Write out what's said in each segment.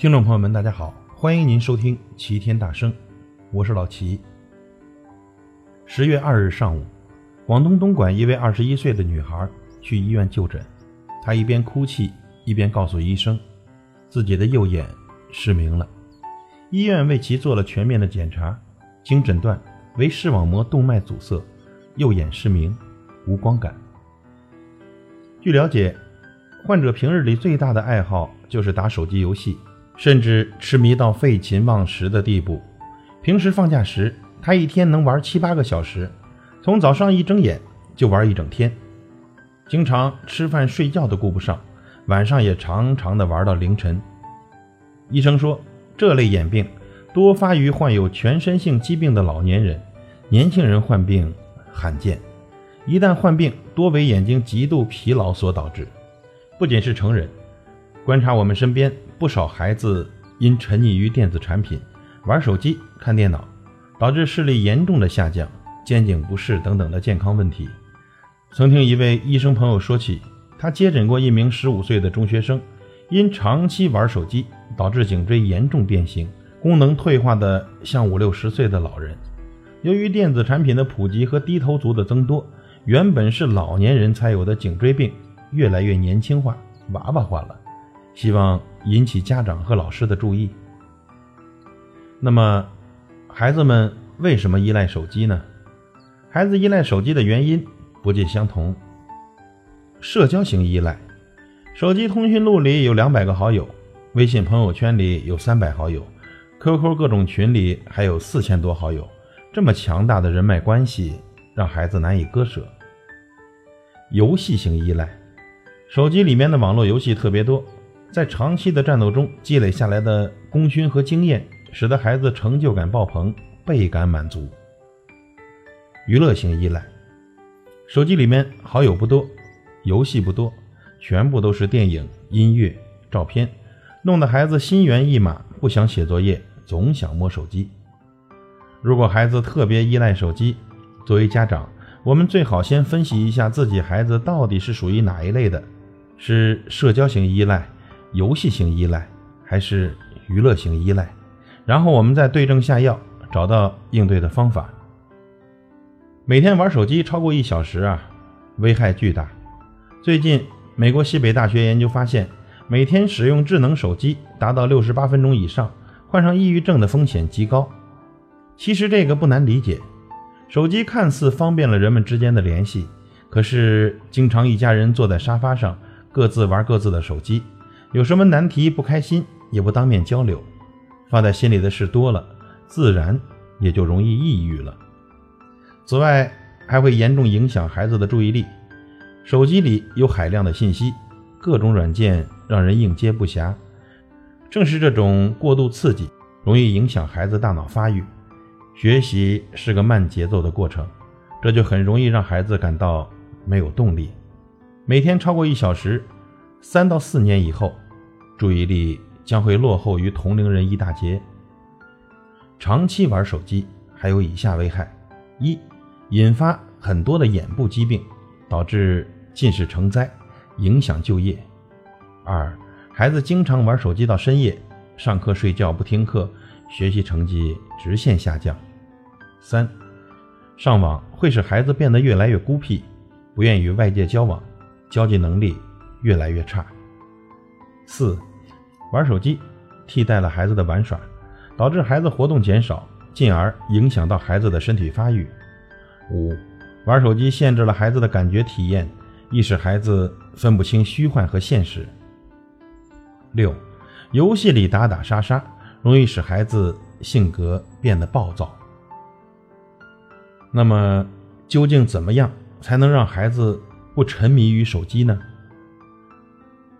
听众朋友们，大家好，欢迎您收听《齐天大圣》，我是老齐。十月二日上午，广东东莞一位二十一岁的女孩去医院就诊，她一边哭泣一边告诉医生，自己的右眼失明了。医院为其做了全面的检查，经诊断为视网膜动脉阻塞，右眼失明，无光感。据了解，患者平日里最大的爱好就是打手机游戏。甚至痴迷到废寝忘食的地步。平时放假时，他一天能玩七八个小时，从早上一睁眼就玩一整天，经常吃饭睡觉都顾不上，晚上也常常的玩到凌晨。医生说，这类眼病多发于患有全身性疾病的老年人，年轻人患病罕见。一旦患病，多为眼睛极度疲劳所导致。不仅是成人，观察我们身边。不少孩子因沉溺于电子产品、玩手机、看电脑，导致视力严重的下降、肩颈不适等等的健康问题。曾听一位医生朋友说起，他接诊过一名十五岁的中学生，因长期玩手机，导致颈椎严重变形，功能退化的像五六十岁的老人。由于电子产品的普及和低头族的增多，原本是老年人才有的颈椎病，越来越年轻化、娃娃化了。希望引起家长和老师的注意。那么，孩子们为什么依赖手机呢？孩子依赖手机的原因不尽相同。社交型依赖，手机通讯录里有两百个好友，微信朋友圈里有三百好友，QQ 各种群里还有四千多好友，这么强大的人脉关系，让孩子难以割舍。游戏型依赖，手机里面的网络游戏特别多。在长期的战斗中积累下来的功勋和经验，使得孩子成就感爆棚，倍感满足。娱乐性依赖，手机里面好友不多，游戏不多，全部都是电影、音乐、照片，弄得孩子心猿意马，不想写作业，总想摸手机。如果孩子特别依赖手机，作为家长，我们最好先分析一下自己孩子到底是属于哪一类的，是社交型依赖。游戏型依赖还是娱乐型依赖，然后我们再对症下药，找到应对的方法。每天玩手机超过一小时啊，危害巨大。最近，美国西北大学研究发现，每天使用智能手机达到六十八分钟以上，患上抑郁症的风险极高。其实这个不难理解，手机看似方便了人们之间的联系，可是经常一家人坐在沙发上，各自玩各自的手机。有什么难题不开心也不当面交流，放在心里的事多了，自然也就容易抑郁了。此外，还会严重影响孩子的注意力。手机里有海量的信息，各种软件让人应接不暇。正是这种过度刺激，容易影响孩子大脑发育。学习是个慢节奏的过程，这就很容易让孩子感到没有动力。每天超过一小时。三到四年以后，注意力将会落后于同龄人一大截。长期玩手机还有以下危害：一、引发很多的眼部疾病，导致近视成灾，影响就业；二、孩子经常玩手机到深夜，上课睡觉不听课，学习成绩直线下降；三、上网会使孩子变得越来越孤僻，不愿与外界交往，交际能力。越来越差。四，玩手机替代了孩子的玩耍，导致孩子活动减少，进而影响到孩子的身体发育。五，玩手机限制了孩子的感觉体验，易使孩子分不清虚幻和现实。六，游戏里打打杀杀，容易使孩子性格变得暴躁。那么，究竟怎么样才能让孩子不沉迷于手机呢？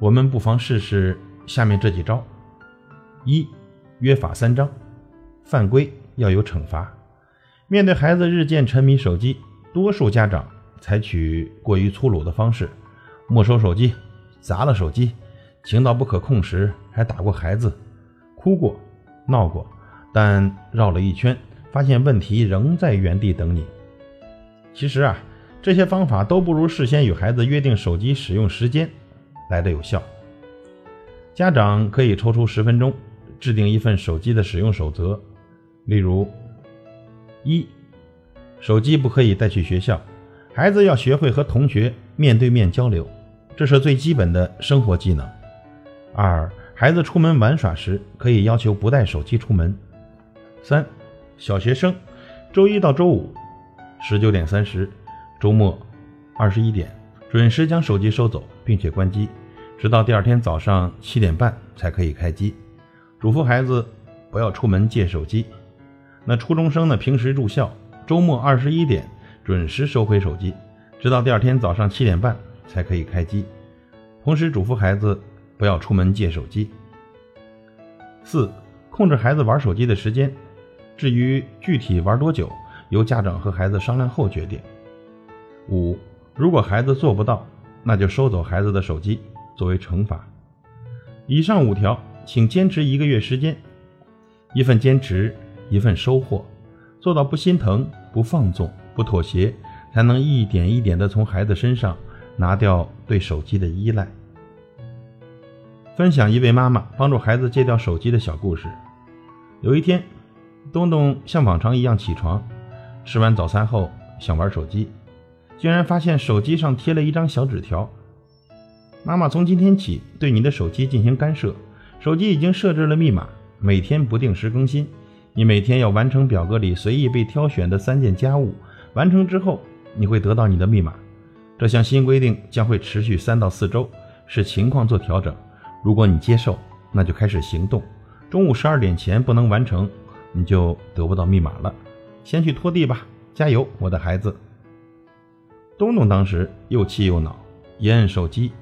我们不妨试试下面这几招：一、约法三章，犯规要有惩罚。面对孩子日渐沉迷手机，多数家长采取过于粗鲁的方式，没收手机、砸了手机，情到不可控时还打过孩子，哭过、闹过，但绕了一圈，发现问题仍在原地等你。其实啊，这些方法都不如事先与孩子约定手机使用时间。来的有效，家长可以抽出十分钟，制定一份手机的使用守则，例如：一、手机不可以带去学校，孩子要学会和同学面对面交流，这是最基本的生活技能。二、孩子出门玩耍时，可以要求不带手机出门。三、小学生，周一到周五，十九点三十，周末，二十一点，准时将手机收走，并且关机，直到第二天早上七点半才可以开机。嘱咐孩子不要出门借手机。那初中生呢？平时住校，周末二十一点准时收回手机，直到第二天早上七点半才可以开机。同时嘱咐孩子不要出门借手机。四、控制孩子玩手机的时间。至于具体玩多久，由家长和孩子商量后决定。五，如果孩子做不到，那就收走孩子的手机作为惩罚。以上五条，请坚持一个月时间，一份坚持，一份收获，做到不心疼、不放纵、不妥协，才能一点一点地从孩子身上拿掉对手机的依赖。分享一位妈妈帮助孩子戒掉手机的小故事。有一天。东东像往常一样起床，吃完早餐后想玩手机，竟然发现手机上贴了一张小纸条：“妈妈从今天起对你的手机进行干涉，手机已经设置了密码，每天不定时更新。你每天要完成表格里随意被挑选的三件家务，完成之后你会得到你的密码。这项新规定将会持续三到四周，视情况做调整。如果你接受，那就开始行动。中午十二点前不能完成。”你就得不到密码了，先去拖地吧，加油，我的孩子。东东当时又气又恼，一按手机，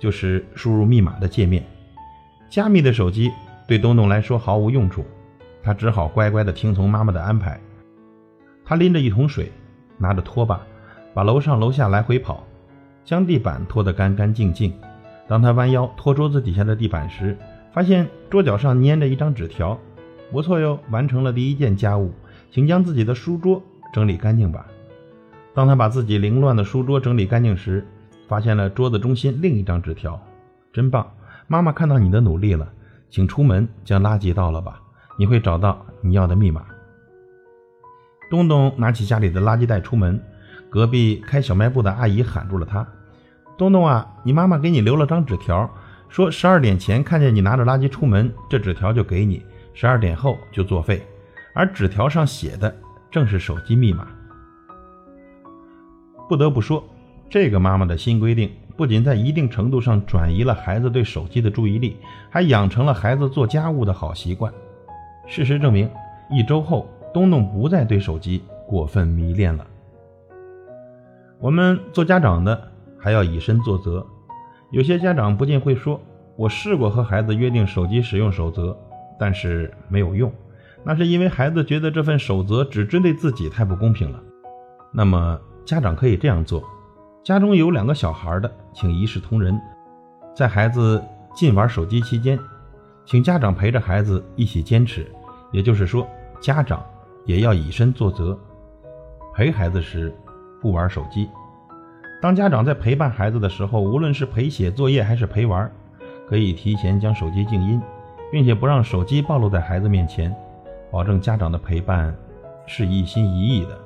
就是输入密码的界面。加密的手机对东东来说毫无用处，他只好乖乖的听从妈妈的安排。他拎着一桶水，拿着拖把，把楼上楼下来回跑，将地板拖得干干净净。当他弯腰拖桌子底下的地板时，发现桌角上粘着一张纸条。不错哟，完成了第一件家务，请将自己的书桌整理干净吧。当他把自己凌乱的书桌整理干净时，发现了桌子中心另一张纸条，真棒！妈妈看到你的努力了，请出门将垃圾倒了吧，你会找到你要的密码。东东拿起家里的垃圾袋出门，隔壁开小卖部的阿姨喊住了他：“东东啊，你妈妈给你留了张纸条，说十二点前看见你拿着垃圾出门，这纸条就给你。”十二点后就作废，而纸条上写的正是手机密码。不得不说，这个妈妈的新规定不仅在一定程度上转移了孩子对手机的注意力，还养成了孩子做家务的好习惯。事实证明，一周后，东东不再对手机过分迷恋了。我们做家长的还要以身作则。有些家长不禁会说：“我试过和孩子约定手机使用守则。”但是没有用，那是因为孩子觉得这份守则只针对自己太不公平了。那么家长可以这样做：家中有两个小孩的，请一视同仁，在孩子禁玩手机期间，请家长陪着孩子一起坚持。也就是说，家长也要以身作则，陪孩子时不玩手机。当家长在陪伴孩子的时候，无论是陪写作业还是陪玩，可以提前将手机静音。并且不让手机暴露在孩子面前，保证家长的陪伴是一心一意的。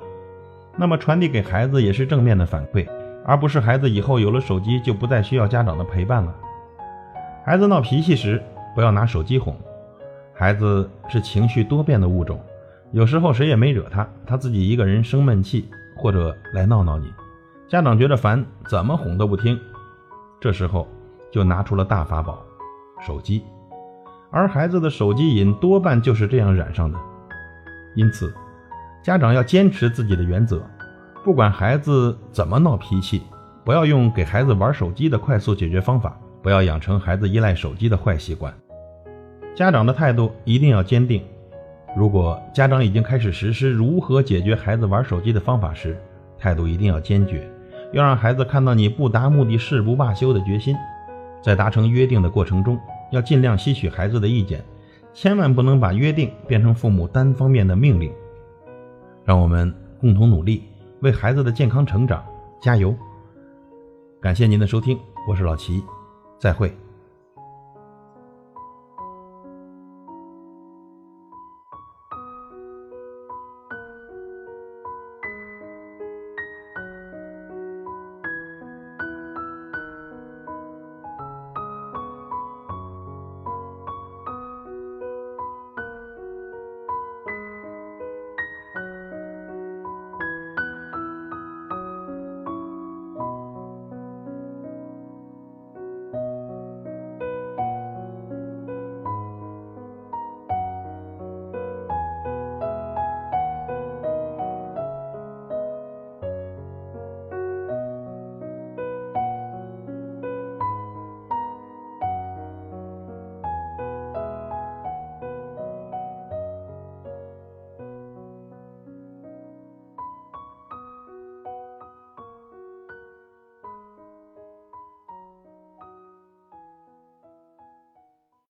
那么传递给孩子也是正面的反馈，而不是孩子以后有了手机就不再需要家长的陪伴了。孩子闹脾气时，不要拿手机哄。孩子是情绪多变的物种，有时候谁也没惹他，他自己一个人生闷气或者来闹闹你，家长觉得烦，怎么哄都不听。这时候就拿出了大法宝——手机。而孩子的手机瘾多半就是这样染上的，因此，家长要坚持自己的原则，不管孩子怎么闹脾气，不要用给孩子玩手机的快速解决方法，不要养成孩子依赖手机的坏习惯。家长的态度一定要坚定。如果家长已经开始实施如何解决孩子玩手机的方法时，态度一定要坚决，要让孩子看到你不达目的誓不罢休的决心。在达成约定的过程中。要尽量吸取孩子的意见，千万不能把约定变成父母单方面的命令。让我们共同努力，为孩子的健康成长加油。感谢您的收听，我是老齐，再会。